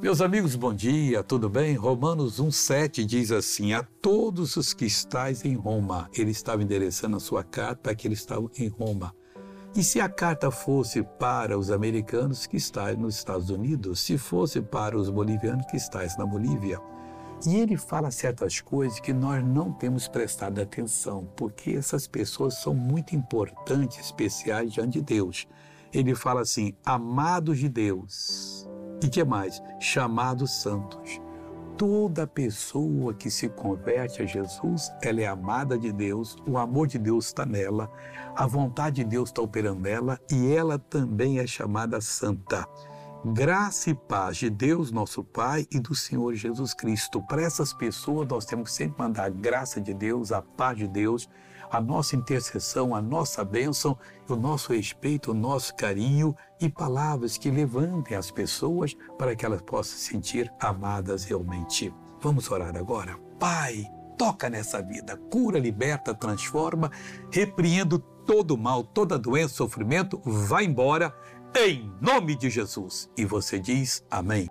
Meus amigos, bom dia, tudo bem? Romanos 1,7 diz assim: A todos os que estáis em Roma, ele estava endereçando a sua carta que eles estavam em Roma. E se a carta fosse para os americanos que estão nos Estados Unidos, se fosse para os bolivianos que estão na Bolívia? E ele fala certas coisas que nós não temos prestado atenção, porque essas pessoas são muito importantes, especiais diante de Deus. Ele fala assim: amados de Deus e que mais? Chamados santos. Toda pessoa que se converte a Jesus, ela é amada de Deus, o amor de Deus está nela, a vontade de Deus está operando nela e ela também é chamada santa. Graça e paz de Deus, nosso Pai, e do Senhor Jesus Cristo. Para essas pessoas, nós temos que sempre mandar a graça de Deus, a paz de Deus, a nossa intercessão, a nossa bênção, o nosso respeito, o nosso carinho e palavras que levantem as pessoas para que elas possam se sentir amadas realmente. Vamos orar agora? Pai, toca nessa vida, cura, liberta, transforma, repreendo todo mal, toda doença, sofrimento, vai embora em nome de Jesus. E você diz amém.